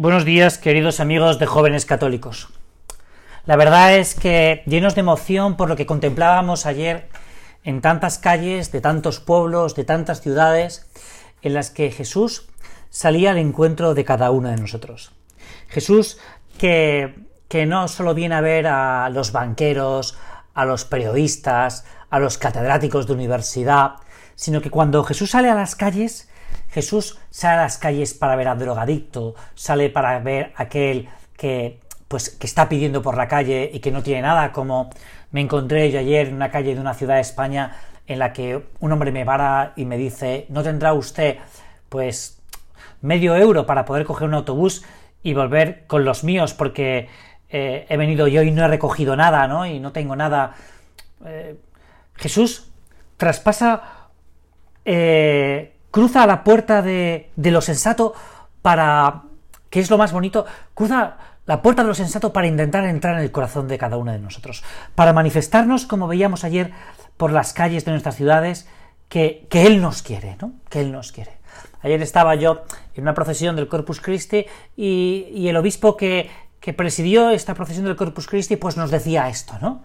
Buenos días, queridos amigos de jóvenes católicos. La verdad es que llenos de emoción por lo que contemplábamos ayer en tantas calles, de tantos pueblos, de tantas ciudades, en las que Jesús salía al encuentro de cada uno de nosotros. Jesús que, que no solo viene a ver a los banqueros, a los periodistas, a los catedráticos de universidad, sino que cuando Jesús sale a las calles, Jesús sale a las calles para ver al drogadicto, sale para ver a aquel que pues que está pidiendo por la calle y que no tiene nada, como me encontré yo ayer en una calle de una ciudad de España en la que un hombre me para y me dice, ¿no tendrá usted pues medio euro para poder coger un autobús y volver con los míos porque eh, he venido yo y no he recogido nada, ¿no? Y no tengo nada. Eh, Jesús traspasa eh, cruza la puerta de, lo sensato para, que es lo más bonito, cruza la puerta de lo sensato para intentar entrar en el corazón de cada uno de nosotros, para manifestarnos, como veíamos ayer por las calles de nuestras ciudades, que, Él nos quiere, ¿no? Que Él nos quiere. Ayer estaba yo en una procesión del Corpus Christi y, el obispo que, que, presidió esta procesión del Corpus Christi pues nos decía esto, ¿no?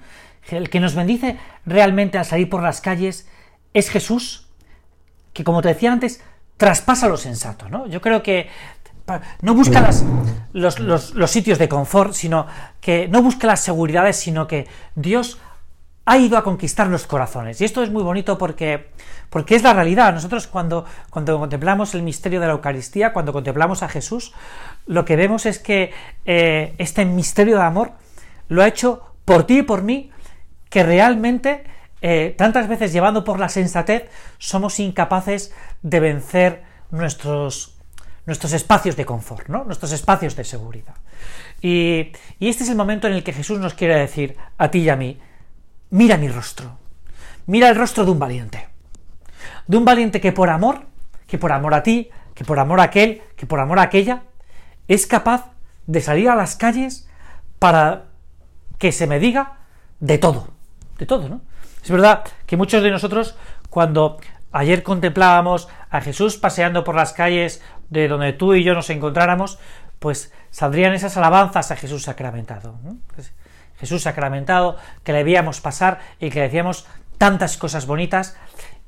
El que nos bendice realmente al salir por las calles es Jesús, que como te decía antes, traspasa lo sensato, ¿no? Yo creo que no busca las, los, sitios de confort, sino que no busca las seguridades, sino que Dios ha ido a conquistar los corazones. Y esto es muy bonito porque, porque es la realidad. Nosotros cuando, cuando contemplamos el misterio de la Eucaristía, cuando contemplamos a Jesús, lo que vemos es que eh, este misterio de amor lo ha hecho por ti y por mí, que realmente eh, tantas veces llevando por la sensatez, somos incapaces de vencer nuestros, nuestros espacios de confort, nuestros espacios de seguridad. Y, y este es el momento en el que Jesús nos quiere decir a ti y a mí, mira mi rostro, mira el rostro de un valiente, de un valiente que por amor, que por amor a ti, que por amor a aquel, que por amor a aquella, es capaz de salir a las calles para que se me diga de todo, de todo, ¿no? Es verdad que muchos de nosotros, cuando ayer contemplábamos a Jesús paseando por las calles de donde tú y yo nos encontráramos, pues saldrían esas alabanzas a Jesús sacramentado. Pues, Jesús sacramentado, que le veíamos pasar y que le decíamos tantas cosas bonitas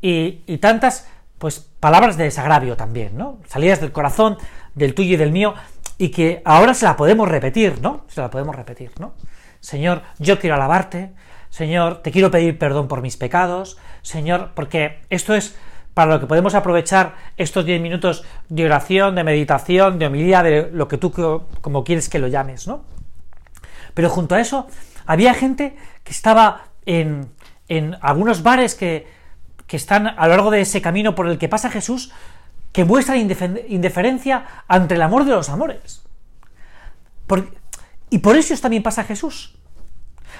y, y, tantas pues palabras de desagravio también, ¿no? Salidas del corazón, del tuyo y del mío, y que ahora se la podemos repetir, ¿no? Se la podemos repetir, ¿no? Señor, yo quiero alabarte, Señor, te quiero pedir perdón por mis pecados, Señor, porque esto es para lo que podemos aprovechar estos diez minutos de oración, de meditación, de homilía, de lo que tú como quieres que lo llames, ¿no? Pero junto a eso, había gente que estaba en, en algunos bares que, que están a lo largo de ese camino por el que pasa Jesús, que muestran indiferencia ante el amor de los amores. y por eso también pasa Jesús.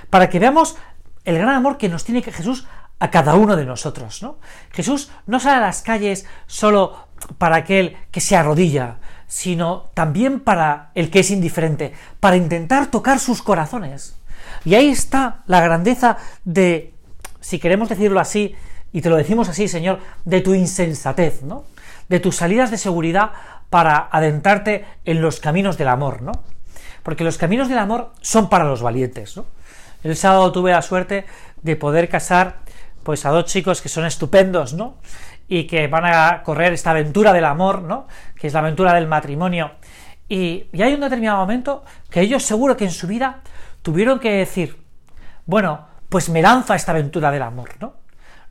Para que veamos el gran amor que nos tiene que Jesús a cada uno de nosotros, ¿no? Jesús no sale a las calles solo para aquel que se arrodilla, sino también para el que es indiferente, para intentar tocar sus corazones. Y ahí está la grandeza de, si queremos decirlo así, y te lo decimos así, Señor, de tu insensatez, ¿no? De tus salidas de seguridad para adentrarte en los caminos del amor, ¿no? Porque los caminos del amor son para los valientes, ¿no? El sábado tuve la suerte de poder casar pues a dos chicos que son estupendos, ¿no? Y que van a correr esta aventura del amor, ¿no? Que es la aventura del matrimonio. Y, y hay un determinado momento que ellos seguro que en su vida tuvieron que decir, bueno, pues me lanza esta aventura del amor, ¿no?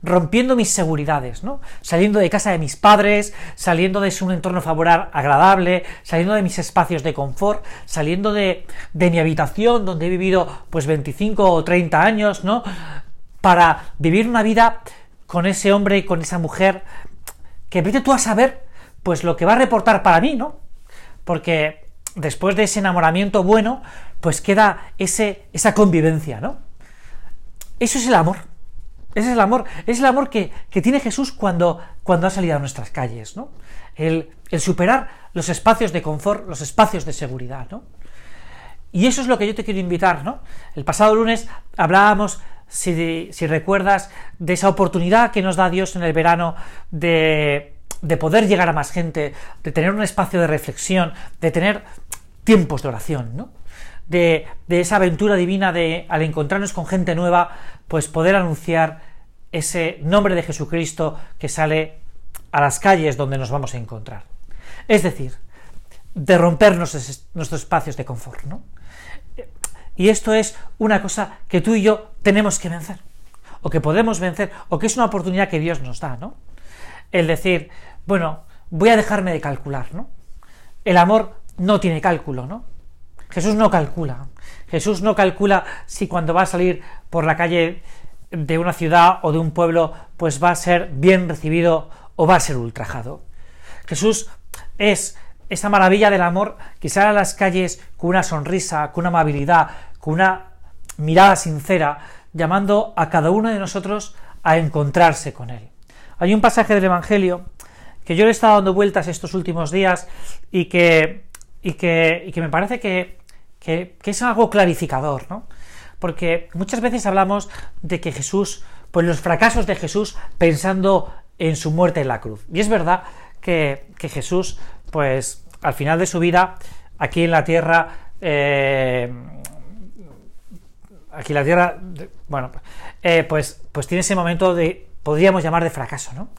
Rompiendo mis seguridades, ¿no? Saliendo de casa de mis padres, saliendo de un entorno favorable, agradable, saliendo de mis espacios de confort, saliendo de, de mi habitación donde he vivido pues 25 o 30 años, ¿no? Para vivir una vida con ese hombre y con esa mujer que vete tú a saber pues lo que va a reportar para mí, ¿no? Porque después de ese enamoramiento bueno, pues queda ese, esa convivencia, ¿no? Eso es el amor. Ese es el amor, es el amor que, tiene Jesús cuando, cuando ha salido a nuestras calles, ¿no? El, superar los espacios de confort, los espacios de seguridad, ¿no? Y eso es lo que yo te quiero invitar, ¿no? El pasado lunes hablábamos, si, si recuerdas, de esa oportunidad que nos da Dios en el verano de, de poder llegar a más gente, de tener un espacio de reflexión, de tener tiempos de oración, ¿no? De, esa aventura divina de, al encontrarnos con gente nueva, pues poder anunciar ese nombre de Jesucristo que sale a las calles donde nos vamos a encontrar. Es decir, de rompernos nuestros espacios de confort, ¿no? Y esto es una cosa que tú y yo tenemos que vencer, o que podemos vencer, o que es una oportunidad que Dios nos da, ¿no? El decir, bueno, voy a dejarme de calcular, ¿no? El amor no tiene cálculo, ¿no? Jesús no calcula. Jesús no calcula si cuando va a salir por la calle de una ciudad o de un pueblo, pues va a ser bien recibido o va a ser ultrajado. Jesús es esa maravilla del amor que sale a las calles con una sonrisa, con una amabilidad, con una mirada sincera, llamando a cada uno de nosotros a encontrarse con Él. Hay un pasaje del Evangelio que yo le he estado dando vueltas estos últimos días y que, y que, que me parece que, que, es algo clarificador, ¿no? Porque muchas veces hablamos de que Jesús, pues los fracasos de Jesús pensando en su muerte en la cruz. Y es verdad que, que Jesús, pues al final de su vida, aquí en la tierra, eh, aquí en la tierra, bueno, eh, pues, pues tiene ese momento de, podríamos llamar de fracaso, ¿no?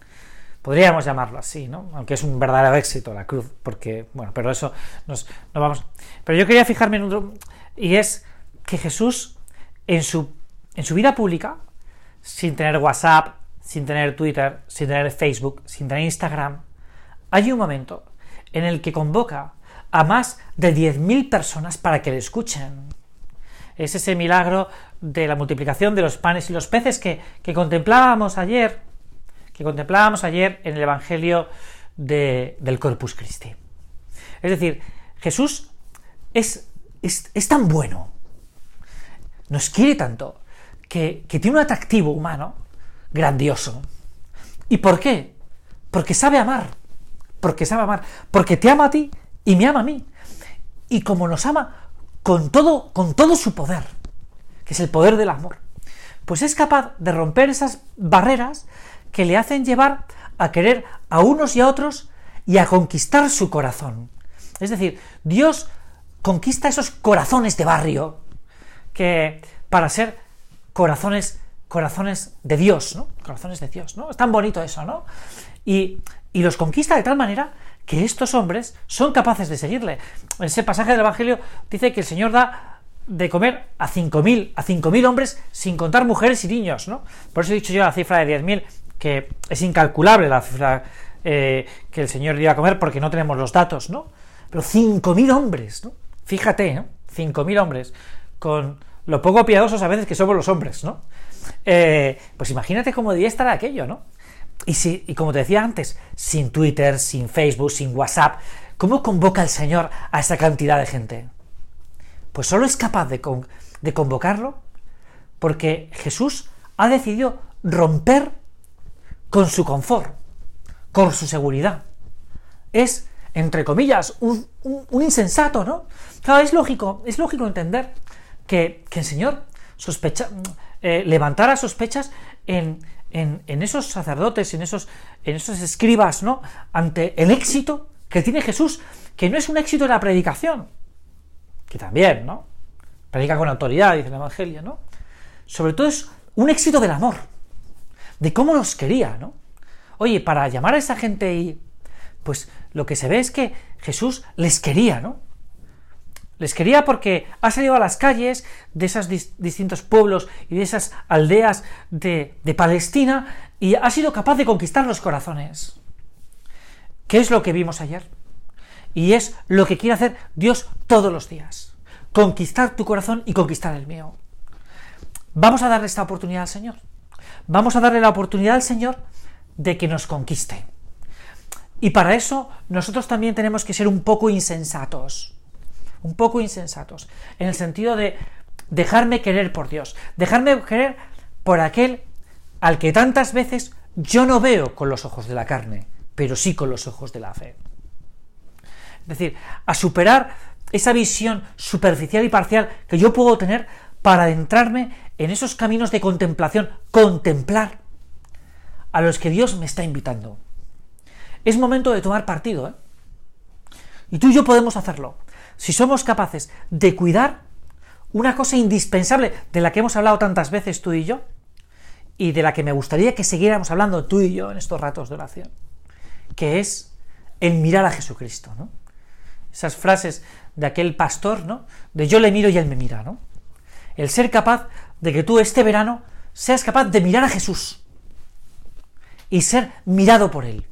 Podríamos llamarlo así, ¿no? Aunque es un verdadero éxito la cruz, porque, bueno, pero eso nos, no vamos. Pero yo quería fijarme en otro, y es que Jesús, en su, en su vida pública, sin tener WhatsApp, sin tener Twitter, sin tener Facebook, sin tener Instagram, hay un momento en el que convoca a más de 10.000 personas para que le escuchen. Es ese milagro de la multiplicación de los panes y los peces que, contemplábamos ayer, que contemplábamos ayer en el Evangelio del Corpus Christi. Es decir, Jesús es, es, tan bueno, nos quiere tanto, que, que tiene un atractivo humano grandioso. ¿Y por qué? Porque sabe amar porque sabe amar, porque te ama a ti y me ama a mí. Y como nos ama con todo, con todo su poder, que es el poder del amor, pues es capaz de romper esas barreras que le hacen llevar a querer a unos y a otros y a conquistar su corazón. Es decir, Dios conquista esos corazones de barrio que para ser corazones corazones de Dios, ¿no? Corazones de Dios, ¿no? Es tan bonito eso, ¿no? Y y los conquista de tal manera que estos hombres son capaces de seguirle. En ese pasaje del Evangelio dice que el Señor da de comer a 5.000, a 5.000 hombres sin contar mujeres y niños, ¿no? Por eso he dicho yo la cifra de 10.000, que es incalculable la cifra eh, que el Señor dio a comer porque no tenemos los datos, ¿no? Pero 5.000 hombres, ¿no? Fíjate, ¿no? 5.000 hombres, con lo poco piadosos a veces que somos los hombres, ¿no? Eh, pues imagínate cómo debía estar aquello, ¿no? Y, si, y como te decía antes, sin Twitter, sin Facebook, sin WhatsApp, ¿cómo convoca el Señor a esa cantidad de gente? Pues solo es capaz de, de convocarlo porque Jesús ha decidido romper con su confort, con su seguridad. Es, entre comillas, un, insensato, ¿no? Claro, es lógico, es lógico entender que, el Señor sospecha, eh, levantara sospechas en, esos sacerdotes, en esos, en esos escribas, ¿no? Ante el éxito que tiene Jesús, que no es un éxito de la predicación, que también, ¿no? Predica con autoridad, dice el Evangelio, ¿no? Sobre todo es un éxito del amor, de cómo los quería, ¿no? Oye, para llamar a esa gente y pues lo que se ve es que Jesús les quería, ¿no? Les quería porque ha salido a las calles de esos distintos pueblos y de esas aldeas de, de, Palestina y ha sido capaz de conquistar los corazones. ¿Qué es lo que vimos ayer? Y es lo que quiere hacer Dios todos los días. Conquistar tu corazón y conquistar el mío. Vamos a darle esta oportunidad al Señor. Vamos a darle la oportunidad al Señor de que nos conquiste. Y para eso nosotros también tenemos que ser un poco insensatos un poco insensatos, en el sentido de dejarme querer por Dios, dejarme querer por aquel al que tantas veces yo no veo con los ojos de la carne, pero sí con los ojos de la fe. Es decir, a superar esa visión superficial y parcial que yo puedo tener para adentrarme en esos caminos de contemplación, contemplar a los que Dios me está invitando. Es momento de tomar partido, ¿eh? Y tú y yo podemos hacerlo si somos capaces de cuidar una cosa indispensable de la que hemos hablado tantas veces tú y yo, y de la que me gustaría que siguiéramos hablando tú y yo en estos ratos de oración, que es el mirar a Jesucristo, ¿no? Esas frases de aquel pastor, ¿no? De yo le miro y él me mira, ¿no? El ser capaz de que tú este verano seas capaz de mirar a Jesús y ser mirado por él.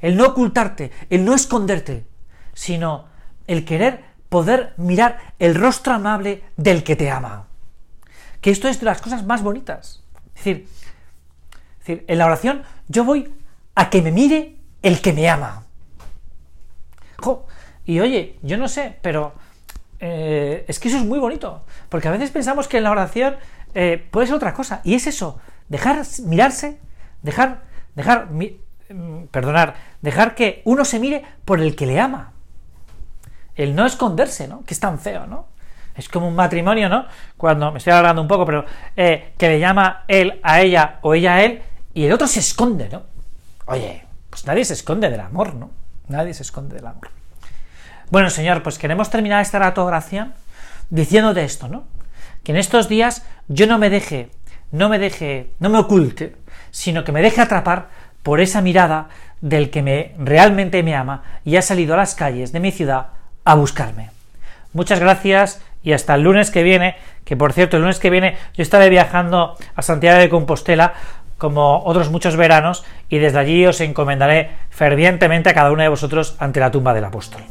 El no ocultarte, el no esconderte, sino el querer poder mirar el rostro amable del que te ama. Que esto es de las cosas más bonitas. Es decir, en la oración yo voy a que me mire el que me ama. y oye, yo no sé, pero eh, es que eso es muy bonito, porque a veces pensamos que en la oración eh, puede ser otra cosa, y es eso, dejar mirarse, dejar, dejar, mm, perdonar, dejar que uno se mire por el que le ama. El no esconderse, ¿no? Que es tan feo, ¿no? Es como un matrimonio, ¿no? Cuando, me estoy hablando un poco, pero eh, que le llama él a ella o ella a él y el otro se esconde, ¿no? Oye, pues nadie se esconde del amor, ¿no? Nadie se esconde del amor. Bueno, Señor, pues queremos terminar esta rato oración diciéndote esto, ¿no? Que en estos días yo no me deje, no me deje, no me oculte, sino que me deje atrapar por esa mirada del que me realmente me ama y ha salido a las calles de mi ciudad a buscarme. Muchas gracias y hasta el lunes que viene, que por cierto, el lunes que viene yo estaré viajando a Santiago de Compostela como otros muchos veranos y desde allí os encomendaré fervientemente a cada uno de vosotros ante la tumba del apóstol.